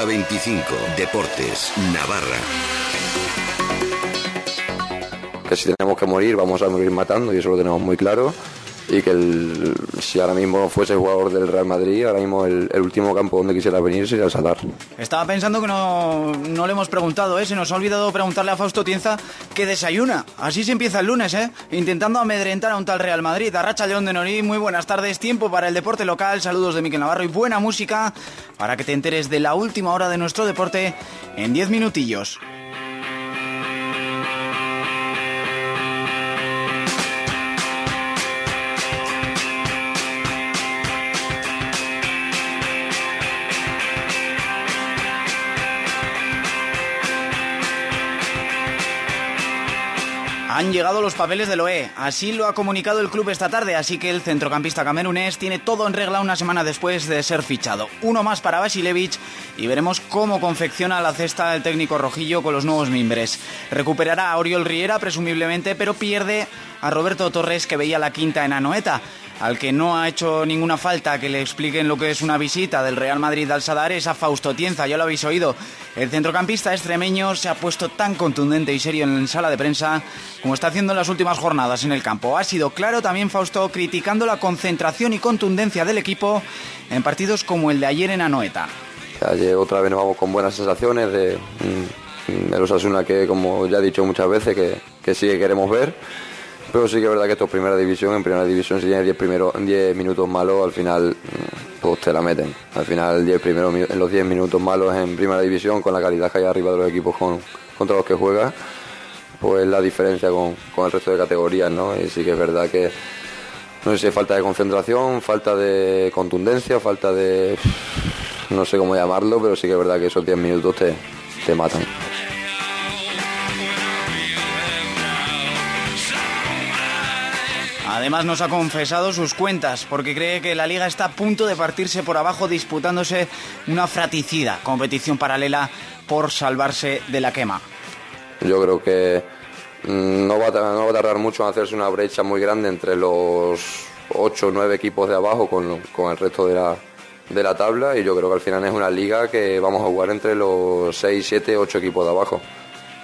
hora 25. Deportes, Navarra. Que si tenemos que morir, vamos a morir matando y eso lo tenemos muy claro y que el, si ahora mismo fuese jugador del Real Madrid, ahora mismo el, último campo donde quisiera venir sería el Sadar. Estaba pensando que no, no le hemos preguntado, ¿eh? se nos ha olvidado preguntarle a Fausto Tienza qué desayuna. Así se empieza el lunes, ¿eh? intentando amedrentar a un tal Real Madrid. Arracha León de Norí, muy buenas tardes, tiempo para el deporte local, saludos de Miquel Navarro y buena música para que te enteres de la última hora de nuestro deporte en 10 minutillos. Han llegado los papeles del OE, así lo ha comunicado el club esta tarde, así que el centrocampista camerunés tiene todo en regla una semana después de ser fichado. Uno más para Basilevich y veremos cómo confecciona la cesta el técnico rojillo con los nuevos mimbres. Recuperará a Oriol Riera presumiblemente, pero pierde a Roberto Torres que veía la quinta en Anoeta. Al que no ha hecho ninguna falta que le expliquen lo que es una visita del Real Madrid al Sadar es a Fausto Tienza, ya lo habéis oído. El centrocampista extremeño se ha puesto tan contundente y serio en la sala de prensa como está haciendo en las últimas jornadas en el campo. Ha sido claro también Fausto criticando la concentración y contundencia del equipo en partidos como el de ayer en Anoeta. Ayer otra vez nos vamos con buenas sensaciones de, mm, de los Asuna que, como ya he dicho muchas veces, que, que sí que queremos ver pero sí que es verdad que esto es primera división. En primera división, si tienes 10 10 minutos malos, al final pues te la meten. Al final, 10 primeros, los 10 minutos malos en primera división, con la calidad que hay arriba de los equipos contra los que juegas, pues la diferencia con, el resto de categorías, ¿no? Y sí que es verdad que no sé si falta de concentración, falta de contundencia, falta de. no sé cómo llamarlo, pero sí que es verdad que esos 10 minutos te, te matan. Además nos ha confesado sus cuentas porque cree que la liga está a punto de partirse por abajo disputándose una fraticida competición paralela por salvarse de la quema. Yo creo que mm, no va, a, tardar mucho en hacerse una brecha muy grande entre los 8 o 9 equipos de abajo con, el resto de la, de la tabla y yo creo que al final es una liga que vamos a jugar entre los 6, 7, 8 equipos de abajo.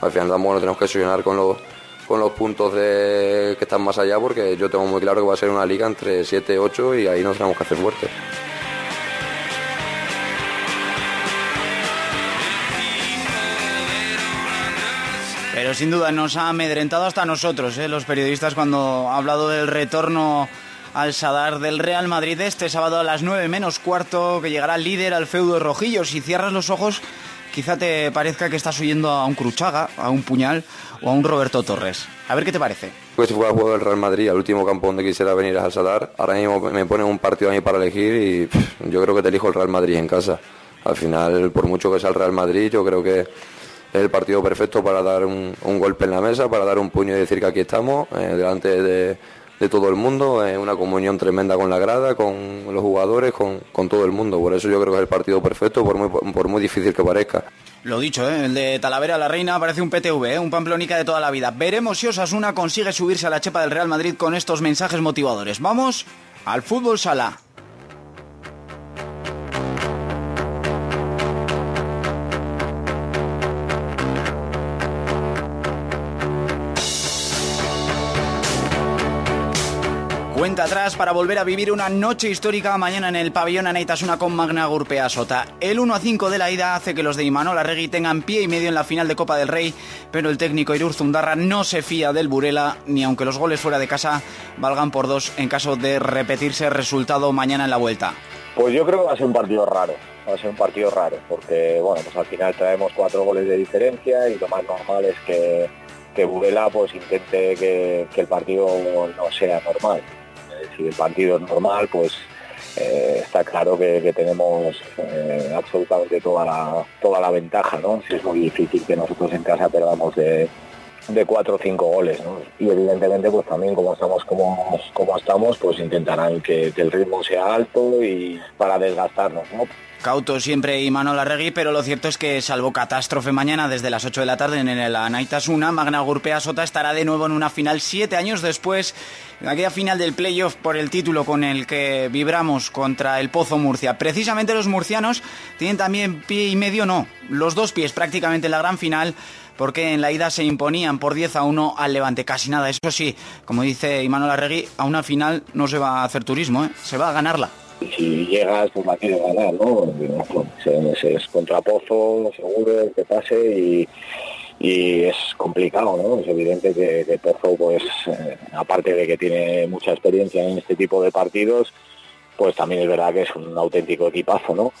Al final bueno, tenemos que solucionar con los con los puntos de, que están más allá, porque yo tengo muy claro que va a ser una liga entre 7 y 8 y ahí nos tenemos que hacer fuertes. Pero sin duda nos ha amedrentado hasta nosotros, ¿eh? los periodistas, cuando ha hablado del retorno al Sadar del Real Madrid este sábado a las 9 menos cuarto, que llegará líder al feudo rojillo. Si cierras los ojos, quizá te parezca que estás oyendo a un Cruchaga, a un Puñal o a un Roberto Torres. A ver qué te parece. Pues si fuera jugar del Real Madrid, al último campo donde quisiera venir a Sadar, ahora mismo me ponen un partido a mí para elegir y yo creo que te elijo el Real Madrid en casa. Al final, por mucho que sea el Real Madrid, yo creo que es el partido perfecto para dar un, golpe en la mesa, para dar un puño y decir que aquí estamos, eh, delante de, todo el mundo, es una comunión tremenda con la grada, con los jugadores, con, todo el mundo. Por eso yo creo que es el partido perfecto, por muy, por muy difícil que parezca. Lo dicho, ¿eh? el de Talavera la Reina parece un PTV, ¿eh? un pamplónica de toda la vida. Veremos si Osasuna consigue subirse a la chepa del Real Madrid con estos mensajes motivadores. Vamos al fútbol sala. Atrás para volver a vivir una noche histórica mañana en el pabellón Anaitasuna con Magna Gurpea Sota. El 1 a 5 de la ida hace que los de Imanol Arregui tengan pie y medio en la final de Copa del Rey, pero el técnico Irur Zundarra no se fía del Burela, ni aunque los goles fuera de casa valgan por dos en caso de repetirse el resultado mañana en la vuelta. Pues yo creo que va a ser un partido raro, va a ser un partido raro, porque bueno, pues al final traemos cuatro goles de diferencia y lo más normal es que, que Burela pues intente que el partido no sea normal si el partido es normal, pues eh, está claro que, tenemos eh, absolutamente toda la, toda la ventaja, ¿no? Si es muy difícil que nosotros en casa perdamos de, de cuatro o cinco goles, ¿no? Y evidentemente pues también como estamos como, como estamos, pues intentarán que, el ritmo sea alto y para desgastarnos, ¿no? Cauto siempre y Manuel Arregui, pero lo cierto es que salvo catástrofe mañana desde las 8 de la tarde en el Anaitasuna, Magna Gurpea Sota estará de nuevo en una final siete años después, en aquella final del playoff por el título con el que vibramos contra el Pozo Murcia. Precisamente los murcianos tienen también pie y medio, no, los dos pies prácticamente en la gran final porque en la ida se imponían por 10 a 1 al Levante. Casi nada, eso sí, como dice Imanol Arregui, a una final no se va a hacer turismo, ¿eh? se va a ganarla. Si llegas, pues la quieres ganar, ¿no? Es, contra Pozo, seguro que pase y, es complicado, ¿no? Es evidente que, Pozo, pues, eh, aparte de que tiene mucha experiencia en este tipo de partidos, pues también es verdad que es un auténtico equipazo, ¿no?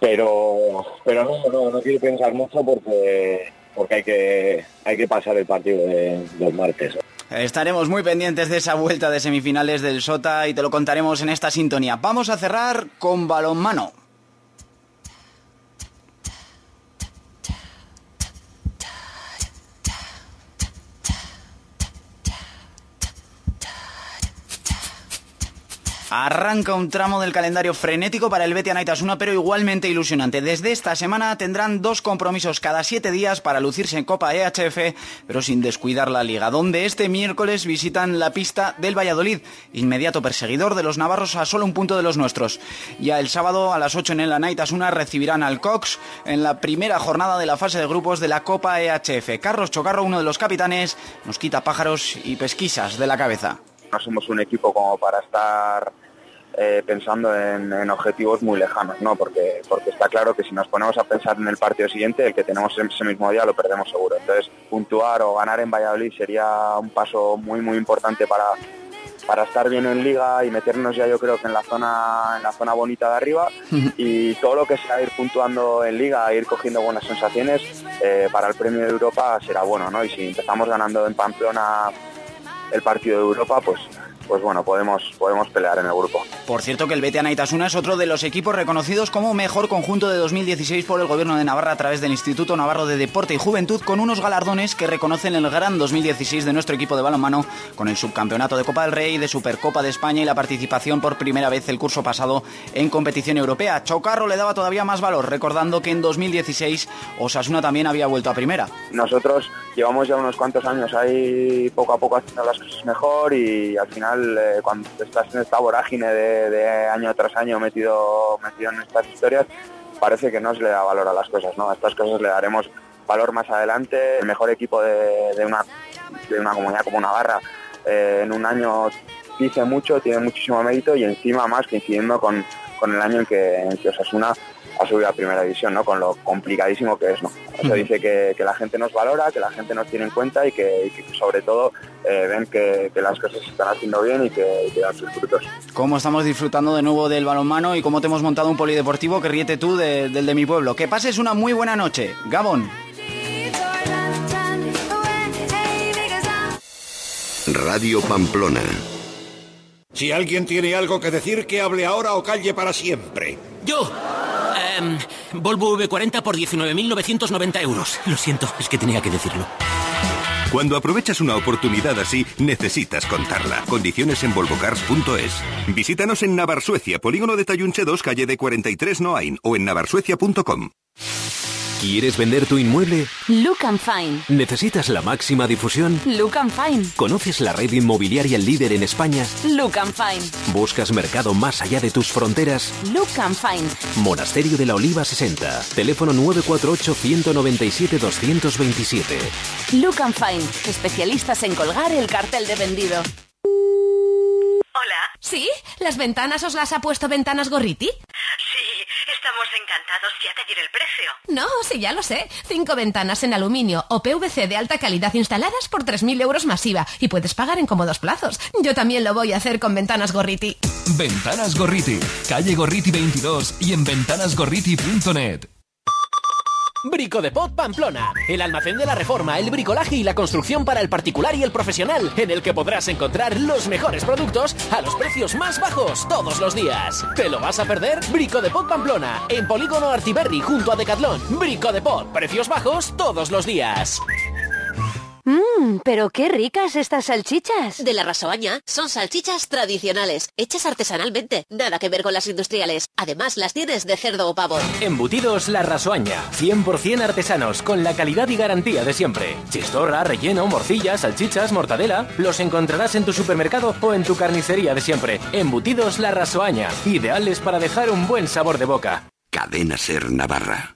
Pero, pero no, no, no quiero pensar mucho porque porque hay que, hay que pasar el partido de, los martes. Estaremos muy pendientes de esa vuelta de semifinales del Sota y te lo contaremos en esta sintonía. Vamos a cerrar con balonmano. Arranca un tramo del calendario frenético para el Betia Naitasuna, pero igualmente ilusionante. Desde esta semana tendrán dos compromisos cada siete días para lucirse en Copa EHF, pero sin descuidar la liga, donde este miércoles visitan la pista del Valladolid, inmediato perseguidor de los navarros a solo un punto de los nuestros. Ya el sábado a las 8 en el Naitasuna recibirán al Cox en la primera jornada de la fase de grupos de la Copa EHF. Carlos Chocarro, uno de los capitanes, nos quita pájaros y pesquisas de la cabeza no somos un equipo como para estar eh, pensando en, objetivos muy lejanos, ¿no? Porque, porque está claro que si nos ponemos a pensar en el partido siguiente, el que tenemos ese mismo día lo perdemos seguro. Entonces, puntuar o ganar en Valladolid sería un paso muy muy importante para, para estar bien en liga y meternos ya yo creo que en la zona en la zona bonita de arriba y todo lo que sea ir puntuando en liga ir cogiendo buenas sensaciones eh, para el premio de Europa será bueno no y si empezamos ganando en Pamplona el partido de Europa, pues pues bueno, podemos, podemos pelear en el grupo. Por cierto que el Betia Naitasuna es otro de los equipos reconocidos como mejor conjunto de 2016 por el Gobierno de Navarra a través del Instituto Navarro de Deporte y Juventud con unos galardones que reconocen el gran 2016 de nuestro equipo de balonmano con el subcampeonato de Copa del Rey, de Supercopa de España y la participación por primera vez el curso pasado en competición europea. Chocarro le daba todavía más valor, recordando que en 2016 Osasuna también había vuelto a primera. Nosotros llevamos ya unos cuantos años ahí poco a poco haciendo las cosas mejor y al final eh, cuando estás en esta vorágine de, año tras año metido, metido en estas historias, parece que no se le da valor a las cosas, ¿no? A estas cosas le daremos valor más adelante. El mejor equipo de, una, de una comunidad como Navarra eh, en un año dice mucho, tiene muchísimo mérito y encima más coincidiendo con, con el año en que, en que Osasuna ha subido a primera división, ¿no? Con lo complicadísimo que es, ¿no? Eso dice que, la gente nos valora, que la gente nos tiene en cuenta y que, sobre todo eh, ven que, las cosas se están haciendo bien y que, dan sus frutos. ¿Cómo estamos disfrutando de nuevo del balonmano y cómo te hemos montado un polideportivo que ríete tú del de mi pueblo? Que pases una muy buena noche. Gabón. Radio Pamplona. Si alguien tiene algo que decir, que hable ahora o calle para siempre. Yo. Eh, Volvo V40 por 19.990 euros. Lo siento, es que tenía que decirlo. Cuando aprovechas una oportunidad así, necesitas contarla. Condiciones en volvocars.es. Visítanos en Navarsuecia, Polígono de Tayunche 2, calle de 43 Noain o en navarsuecia.com. ¿Quieres vender tu inmueble? Look and Fine. ¿Necesitas la máxima difusión? Look and Fine. ¿Conoces la red inmobiliaria líder en España? Look and Fine. ¿Buscas mercado más allá de tus fronteras? Look and Fine. Monasterio de la Oliva 60. Teléfono 948-197-227. Look and Fine. Especialistas en colgar el cartel de vendido. Hola. ¿Sí? ¿Las ventanas os las ha puesto Ventanas Gorriti? Encantados, ya te diré el precio. No, sí, ya lo sé. Cinco ventanas en aluminio o PVC de alta calidad instaladas por 3.000 euros masiva y puedes pagar en cómodos plazos. Yo también lo voy a hacer con Ventanas Gorriti. Ventanas Gorriti, calle Gorriti 22 y en ventanasgorriti.net. Brico de Pot Pamplona, el almacén de la reforma, el bricolaje y la construcción para el particular y el profesional, en el que podrás encontrar los mejores productos a los precios más bajos todos los días. ¿Te lo vas a perder? Brico de Pot Pamplona, en Polígono Artiberri junto a Decathlon. Brico de Pot, precios bajos todos los días. Mmm, pero qué ricas estas salchichas. De la Rasoaña son salchichas tradicionales, hechas artesanalmente, nada que ver con las industriales. Además, las tienes de cerdo o pavo. Embutidos La Rasoaña, 100% artesanos, con la calidad y garantía de siempre. Chistorra, relleno, morcilla, salchichas, mortadela, los encontrarás en tu supermercado o en tu carnicería de siempre. Embutidos La Rasoaña, ideales para dejar un buen sabor de boca. Cadena Ser Navarra.